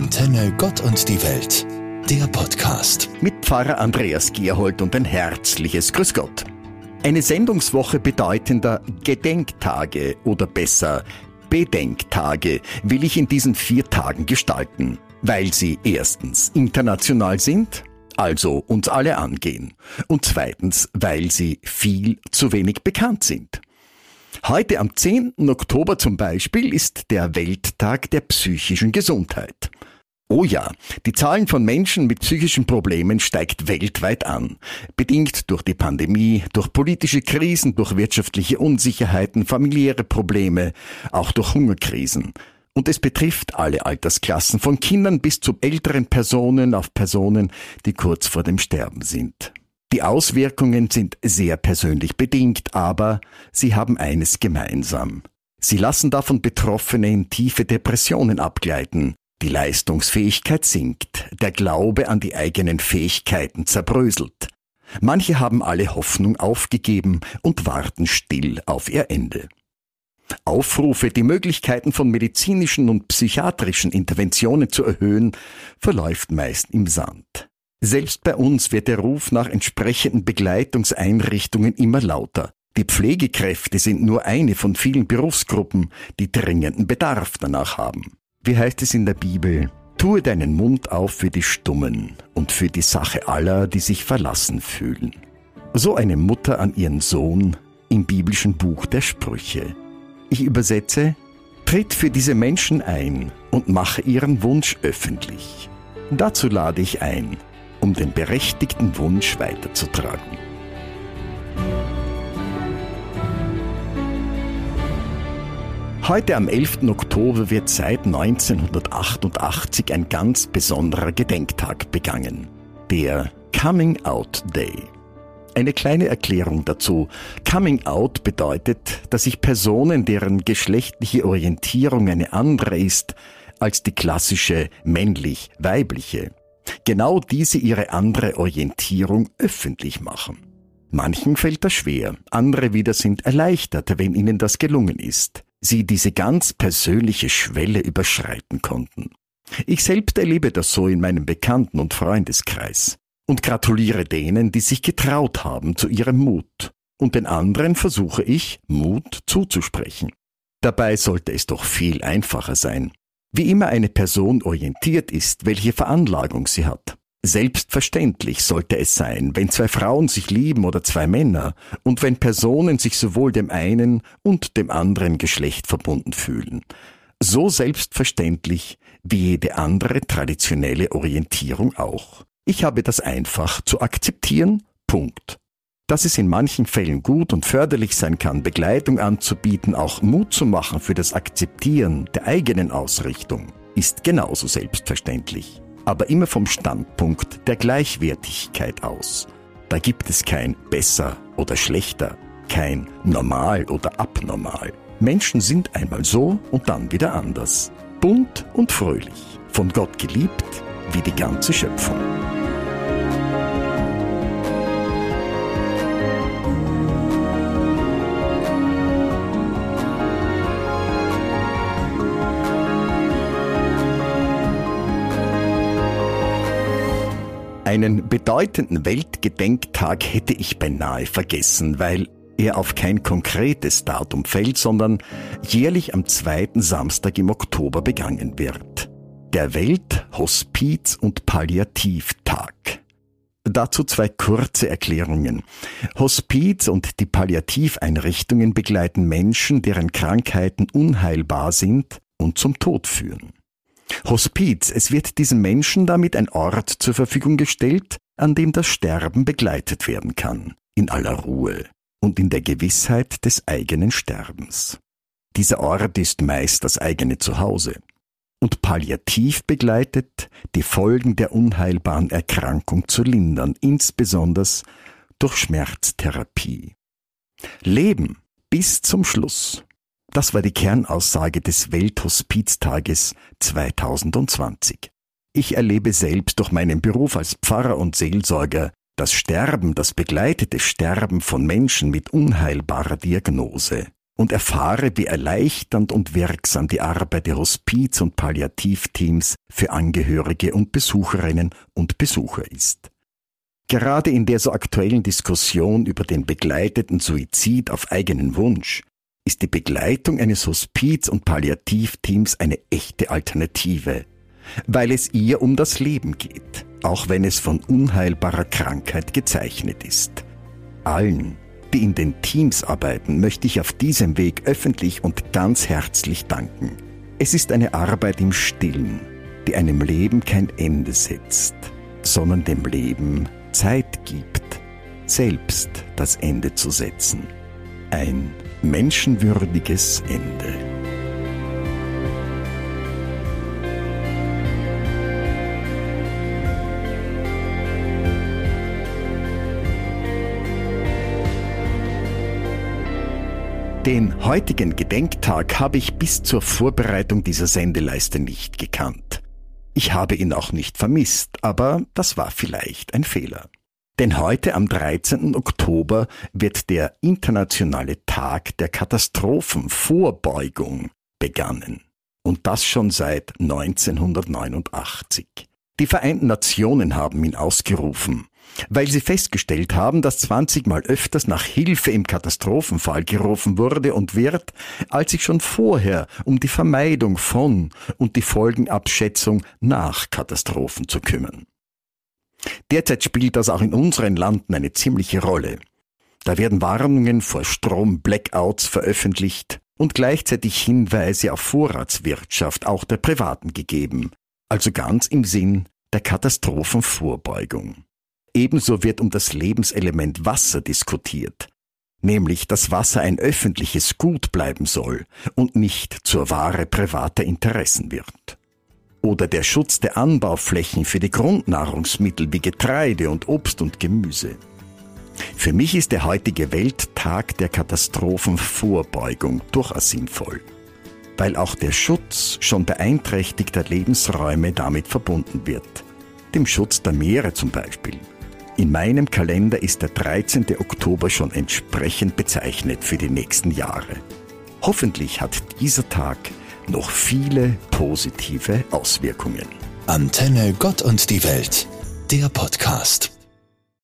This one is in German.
Antenne Gott und die Welt, der Podcast. Mit Pfarrer Andreas Gerhold und ein herzliches Grüß Gott. Eine Sendungswoche bedeutender Gedenktage oder besser Bedenktage will ich in diesen vier Tagen gestalten, weil sie erstens international sind, also uns alle angehen, und zweitens, weil sie viel zu wenig bekannt sind. Heute am 10. Oktober zum Beispiel ist der Welttag der psychischen Gesundheit. Oh ja, die Zahlen von Menschen mit psychischen Problemen steigt weltweit an, bedingt durch die Pandemie, durch politische Krisen, durch wirtschaftliche Unsicherheiten, familiäre Probleme, auch durch Hungerkrisen. Und es betrifft alle Altersklassen, von Kindern bis zu älteren Personen auf Personen, die kurz vor dem Sterben sind. Die Auswirkungen sind sehr persönlich bedingt, aber sie haben eines gemeinsam. Sie lassen davon Betroffene in tiefe Depressionen abgleiten, die Leistungsfähigkeit sinkt, der Glaube an die eigenen Fähigkeiten zerbröselt. Manche haben alle Hoffnung aufgegeben und warten still auf ihr Ende. Aufrufe, die Möglichkeiten von medizinischen und psychiatrischen Interventionen zu erhöhen, verläuft meist im Sand. Selbst bei uns wird der Ruf nach entsprechenden Begleitungseinrichtungen immer lauter. Die Pflegekräfte sind nur eine von vielen Berufsgruppen, die dringenden Bedarf danach haben. Wie heißt es in der Bibel? Tue deinen Mund auf für die Stummen und für die Sache aller, die sich verlassen fühlen. So eine Mutter an ihren Sohn im biblischen Buch der Sprüche. Ich übersetze, tritt für diese Menschen ein und mache ihren Wunsch öffentlich. Dazu lade ich ein, um den berechtigten Wunsch weiterzutragen. Heute am 11. Oktober wird seit 1988 ein ganz besonderer Gedenktag begangen. Der Coming Out Day. Eine kleine Erklärung dazu. Coming Out bedeutet, dass sich Personen, deren geschlechtliche Orientierung eine andere ist als die klassische männlich-weibliche, genau diese ihre andere Orientierung öffentlich machen. Manchen fällt das schwer, andere wieder sind erleichtert, wenn ihnen das gelungen ist sie diese ganz persönliche Schwelle überschreiten konnten. Ich selbst erlebe das so in meinem Bekannten- und Freundeskreis und gratuliere denen, die sich getraut haben zu ihrem Mut. Und den anderen versuche ich, Mut zuzusprechen. Dabei sollte es doch viel einfacher sein. Wie immer eine Person orientiert ist, welche Veranlagung sie hat. Selbstverständlich sollte es sein, wenn zwei Frauen sich lieben oder zwei Männer und wenn Personen sich sowohl dem einen und dem anderen Geschlecht verbunden fühlen. So selbstverständlich wie jede andere traditionelle Orientierung auch. Ich habe das einfach zu akzeptieren. Punkt. Dass es in manchen Fällen gut und förderlich sein kann, Begleitung anzubieten, auch Mut zu machen für das Akzeptieren der eigenen Ausrichtung, ist genauso selbstverständlich aber immer vom Standpunkt der Gleichwertigkeit aus. Da gibt es kein besser oder schlechter, kein normal oder abnormal. Menschen sind einmal so und dann wieder anders. Bunt und fröhlich, von Gott geliebt wie die ganze Schöpfung. Einen bedeutenden Weltgedenktag hätte ich beinahe vergessen, weil er auf kein konkretes Datum fällt, sondern jährlich am zweiten Samstag im Oktober begangen wird. Der Welthospiz- und Palliativtag. Dazu zwei kurze Erklärungen. Hospiz und die Palliativeinrichtungen begleiten Menschen, deren Krankheiten unheilbar sind und zum Tod führen. Hospiz, es wird diesen Menschen damit ein Ort zur Verfügung gestellt, an dem das Sterben begleitet werden kann, in aller Ruhe und in der Gewissheit des eigenen Sterbens. Dieser Ort ist meist das eigene Zuhause und palliativ begleitet, die Folgen der unheilbaren Erkrankung zu lindern, insbesondere durch Schmerztherapie. Leben bis zum Schluss das war die Kernaussage des Welthospiztages 2020. Ich erlebe selbst durch meinen Beruf als Pfarrer und Seelsorger das Sterben, das begleitete Sterben von Menschen mit unheilbarer Diagnose. und erfahre, wie erleichternd und wirksam die Arbeit der Hospiz- und Palliativteams für Angehörige und Besucherinnen und Besucher ist. Gerade in der so aktuellen Diskussion über den begleiteten Suizid auf eigenen Wunsch ist die Begleitung eines Hospiz- und Palliativteams eine echte Alternative, weil es ihr um das Leben geht, auch wenn es von unheilbarer Krankheit gezeichnet ist. Allen, die in den Teams arbeiten, möchte ich auf diesem Weg öffentlich und ganz herzlich danken. Es ist eine Arbeit im Stillen, die einem Leben kein Ende setzt, sondern dem Leben Zeit gibt, selbst das Ende zu setzen. Ein menschenwürdiges Ende. Den heutigen Gedenktag habe ich bis zur Vorbereitung dieser Sendeleiste nicht gekannt. Ich habe ihn auch nicht vermisst, aber das war vielleicht ein Fehler. Denn heute am 13. Oktober wird der internationale Tag der Katastrophenvorbeugung begannen. Und das schon seit 1989. Die Vereinten Nationen haben ihn ausgerufen, weil sie festgestellt haben, dass 20 Mal öfters nach Hilfe im Katastrophenfall gerufen wurde und wird, als sich schon vorher um die Vermeidung von und die Folgenabschätzung nach Katastrophen zu kümmern. Derzeit spielt das auch in unseren Landen eine ziemliche Rolle. Da werden Warnungen vor Strom-Blackouts veröffentlicht und gleichzeitig Hinweise auf Vorratswirtschaft auch der Privaten gegeben, also ganz im Sinn der Katastrophenvorbeugung. Ebenso wird um das Lebenselement Wasser diskutiert, nämlich dass Wasser ein öffentliches Gut bleiben soll und nicht zur Ware privater Interessen wird. Oder der Schutz der Anbauflächen für die Grundnahrungsmittel wie Getreide und Obst und Gemüse. Für mich ist der heutige Welttag der Katastrophenvorbeugung durchaus sinnvoll weil auch der Schutz schon beeinträchtigter Lebensräume damit verbunden wird. Dem Schutz der Meere zum Beispiel. In meinem Kalender ist der 13. Oktober schon entsprechend bezeichnet für die nächsten Jahre. Hoffentlich hat dieser Tag noch viele positive Auswirkungen. Antenne Gott und die Welt, der Podcast.